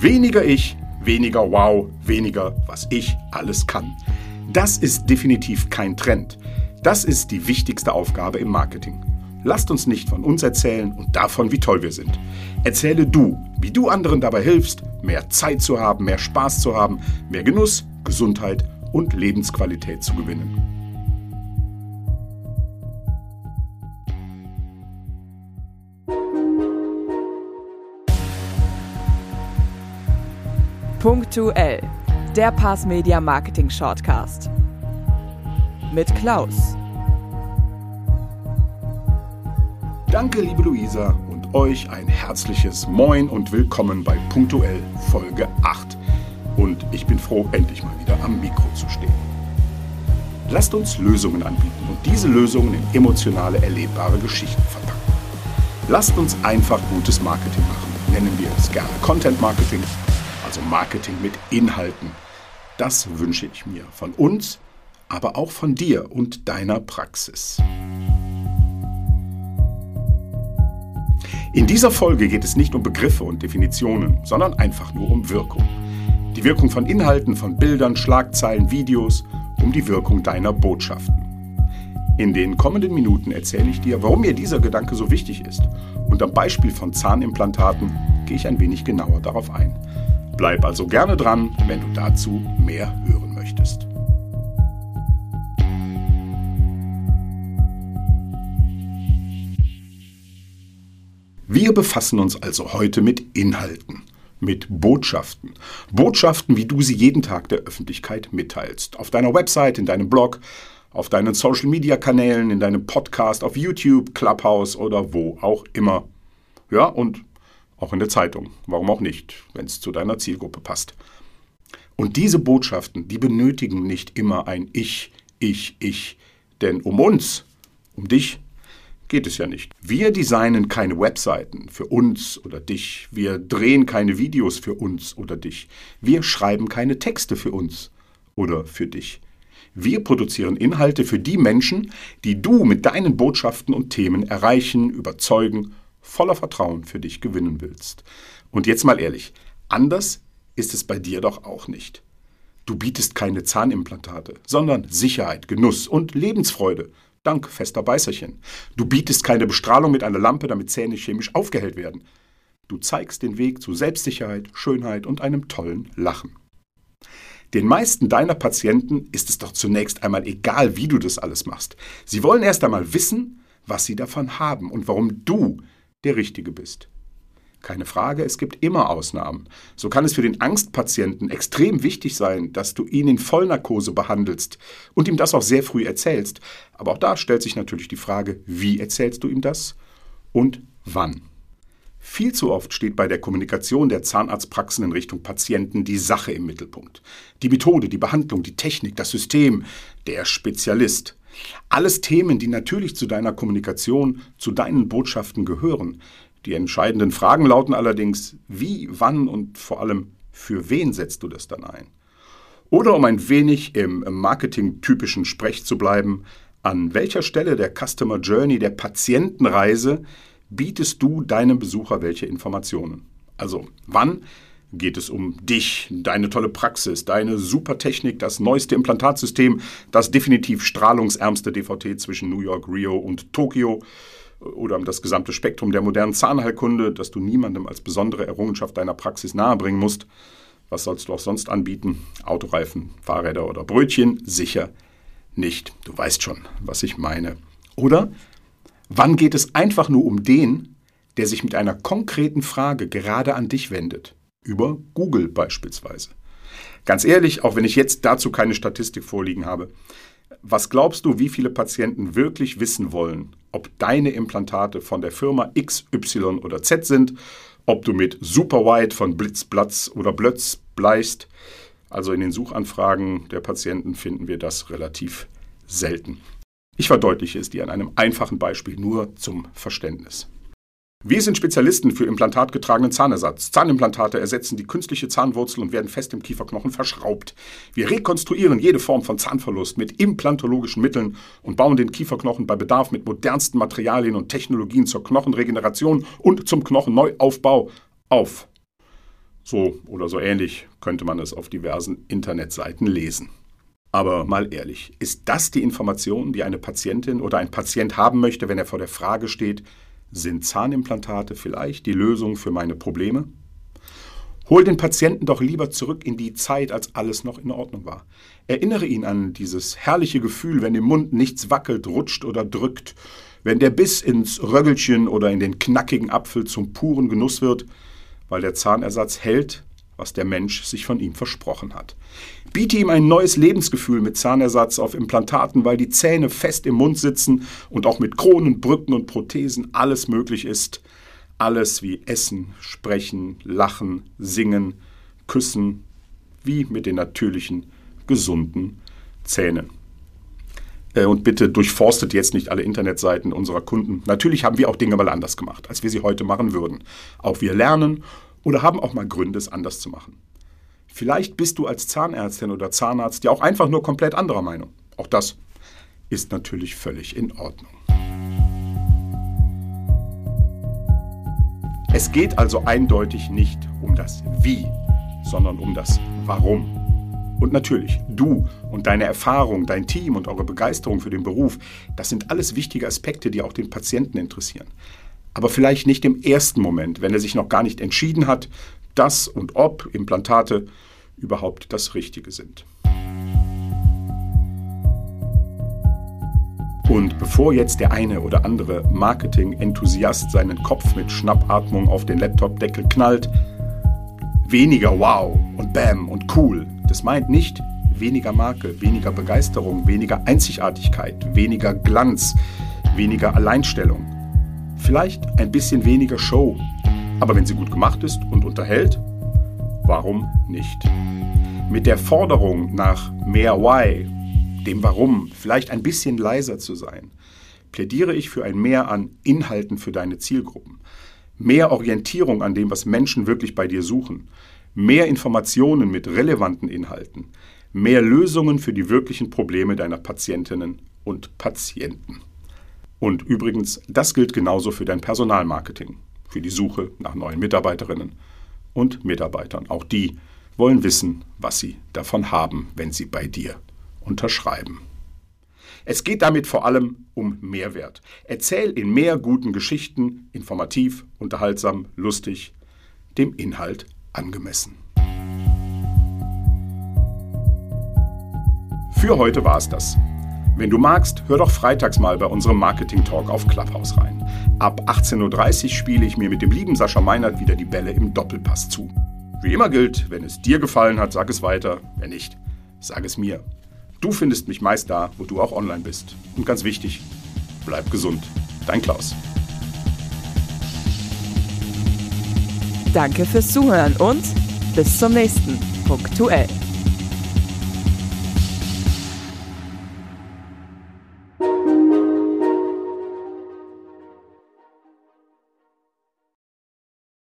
Weniger ich, weniger Wow, weniger was ich alles kann. Das ist definitiv kein Trend. Das ist die wichtigste Aufgabe im Marketing. Lasst uns nicht von uns erzählen und davon, wie toll wir sind. Erzähle du, wie du anderen dabei hilfst, mehr Zeit zu haben, mehr Spaß zu haben, mehr Genuss, Gesundheit und Lebensqualität zu gewinnen. Punktuell, der Pass Media Marketing Shortcast. Mit Klaus. Danke, liebe Luisa, und euch ein herzliches Moin und willkommen bei Punktuell Folge 8. Und ich bin froh, endlich mal wieder am Mikro zu stehen. Lasst uns Lösungen anbieten und diese Lösungen in emotionale, erlebbare Geschichten verpacken. Lasst uns einfach gutes Marketing machen. Nennen wir es gerne Content Marketing also Marketing mit Inhalten. Das wünsche ich mir von uns, aber auch von dir und deiner Praxis. In dieser Folge geht es nicht um Begriffe und Definitionen, sondern einfach nur um Wirkung. Die Wirkung von Inhalten, von Bildern, Schlagzeilen, Videos, um die Wirkung deiner Botschaften. In den kommenden Minuten erzähle ich dir, warum mir dieser Gedanke so wichtig ist. Und am Beispiel von Zahnimplantaten gehe ich ein wenig genauer darauf ein. Bleib also gerne dran, wenn du dazu mehr hören möchtest. Wir befassen uns also heute mit Inhalten, mit Botschaften. Botschaften, wie du sie jeden Tag der Öffentlichkeit mitteilst. Auf deiner Website, in deinem Blog, auf deinen Social-Media-Kanälen, in deinem Podcast, auf YouTube, Clubhouse oder wo auch immer. Ja, und auch in der Zeitung. Warum auch nicht, wenn es zu deiner Zielgruppe passt. Und diese Botschaften, die benötigen nicht immer ein Ich, Ich, Ich. Denn um uns, um dich, geht es ja nicht. Wir designen keine Webseiten für uns oder dich. Wir drehen keine Videos für uns oder dich. Wir schreiben keine Texte für uns oder für dich. Wir produzieren Inhalte für die Menschen, die du mit deinen Botschaften und Themen erreichen, überzeugen voller Vertrauen für dich gewinnen willst. Und jetzt mal ehrlich, anders ist es bei dir doch auch nicht. Du bietest keine Zahnimplantate, sondern Sicherheit, Genuss und Lebensfreude dank fester Beißerchen. Du bietest keine Bestrahlung mit einer Lampe, damit Zähne chemisch aufgehellt werden. Du zeigst den Weg zu Selbstsicherheit, Schönheit und einem tollen Lachen. Den meisten deiner Patienten ist es doch zunächst einmal egal, wie du das alles machst. Sie wollen erst einmal wissen, was sie davon haben und warum du der Richtige bist. Keine Frage, es gibt immer Ausnahmen. So kann es für den Angstpatienten extrem wichtig sein, dass du ihn in Vollnarkose behandelst und ihm das auch sehr früh erzählst. Aber auch da stellt sich natürlich die Frage, wie erzählst du ihm das und wann? Viel zu oft steht bei der Kommunikation der Zahnarztpraxen in Richtung Patienten die Sache im Mittelpunkt. Die Methode, die Behandlung, die Technik, das System, der Spezialist. Alles Themen, die natürlich zu deiner Kommunikation, zu deinen Botschaften gehören. Die entscheidenden Fragen lauten allerdings, wie, wann und vor allem, für wen setzt du das dann ein? Oder um ein wenig im marketingtypischen Sprech zu bleiben, an welcher Stelle der Customer Journey, der Patientenreise, bietest du deinem Besucher welche Informationen? Also wann, geht es um dich, deine tolle Praxis, deine super Technik, das neueste Implantatsystem, das definitiv strahlungsärmste DVT zwischen New York, Rio und Tokio oder um das gesamte Spektrum der modernen Zahnheilkunde, das du niemandem als besondere Errungenschaft deiner Praxis nahebringen musst. Was sollst du auch sonst anbieten? Autoreifen, Fahrräder oder Brötchen? Sicher nicht. Du weißt schon, was ich meine. Oder wann geht es einfach nur um den, der sich mit einer konkreten Frage gerade an dich wendet? Über Google beispielsweise. Ganz ehrlich, auch wenn ich jetzt dazu keine Statistik vorliegen habe, was glaubst du, wie viele Patienten wirklich wissen wollen, ob deine Implantate von der Firma X, Y oder Z sind, ob du mit Superwide von Blitzplatz oder Blötz bleichst? Also in den Suchanfragen der Patienten finden wir das relativ selten. Ich verdeutliche es dir an einem einfachen Beispiel nur zum Verständnis. Wir sind Spezialisten für implantatgetragenen Zahnersatz. Zahnimplantate ersetzen die künstliche Zahnwurzel und werden fest im Kieferknochen verschraubt. Wir rekonstruieren jede Form von Zahnverlust mit implantologischen Mitteln und bauen den Kieferknochen bei Bedarf mit modernsten Materialien und Technologien zur Knochenregeneration und zum Knocheneuaufbau auf. So oder so ähnlich könnte man es auf diversen Internetseiten lesen. Aber mal ehrlich, ist das die Information, die eine Patientin oder ein Patient haben möchte, wenn er vor der Frage steht, sind Zahnimplantate vielleicht die Lösung für meine Probleme? Hol den Patienten doch lieber zurück in die Zeit, als alles noch in Ordnung war. Erinnere ihn an dieses herrliche Gefühl, wenn im Mund nichts wackelt, rutscht oder drückt, wenn der Biss ins Röggelchen oder in den knackigen Apfel zum puren Genuss wird, weil der Zahnersatz hält, was der Mensch sich von ihm versprochen hat. Biete ihm ein neues Lebensgefühl mit Zahnersatz auf Implantaten, weil die Zähne fest im Mund sitzen und auch mit Kronen, Brücken und Prothesen alles möglich ist. Alles wie Essen, Sprechen, Lachen, Singen, Küssen, wie mit den natürlichen, gesunden Zähnen. Äh, und bitte durchforstet jetzt nicht alle Internetseiten unserer Kunden. Natürlich haben wir auch Dinge mal anders gemacht, als wir sie heute machen würden. Auch wir lernen oder haben auch mal Gründe, es anders zu machen. Vielleicht bist du als Zahnärztin oder Zahnarzt ja auch einfach nur komplett anderer Meinung. Auch das ist natürlich völlig in Ordnung. Es geht also eindeutig nicht um das Wie, sondern um das Warum. Und natürlich, du und deine Erfahrung, dein Team und eure Begeisterung für den Beruf, das sind alles wichtige Aspekte, die auch den Patienten interessieren. Aber vielleicht nicht im ersten Moment, wenn er sich noch gar nicht entschieden hat, dass und ob Implantate überhaupt das Richtige sind. Und bevor jetzt der eine oder andere Marketing-Enthusiast seinen Kopf mit Schnappatmung auf den Laptop-Deckel knallt, weniger wow und bam und cool, das meint nicht weniger Marke, weniger Begeisterung, weniger Einzigartigkeit, weniger Glanz, weniger Alleinstellung. Vielleicht ein bisschen weniger Show. Aber wenn sie gut gemacht ist und unterhält, warum nicht? Mit der Forderung nach mehr Why dem Warum, vielleicht ein bisschen leiser zu sein, plädiere ich für ein Mehr an Inhalten für deine Zielgruppen, mehr Orientierung an dem, was Menschen wirklich bei dir suchen, mehr Informationen mit relevanten Inhalten, mehr Lösungen für die wirklichen Probleme deiner Patientinnen und Patienten. Und übrigens, das gilt genauso für dein Personalmarketing, für die Suche nach neuen Mitarbeiterinnen und Mitarbeitern. Auch die wollen wissen, was sie davon haben, wenn sie bei dir unterschreiben. Es geht damit vor allem um Mehrwert. Erzähl in mehr guten Geschichten, informativ, unterhaltsam, lustig, dem Inhalt angemessen. Für heute war es das. Wenn du magst, hör doch freitags mal bei unserem Marketing Talk auf Clubhouse rein. Ab 18.30 Uhr spiele ich mir mit dem lieben Sascha Meinert wieder die Bälle im Doppelpass zu. Wie immer gilt, wenn es dir gefallen hat, sag es weiter. Wenn nicht, sag es mir. Du findest mich meist da, wo du auch online bist. Und ganz wichtig, bleib gesund. Dein Klaus. Danke fürs Zuhören und bis zum nächsten Punktuell.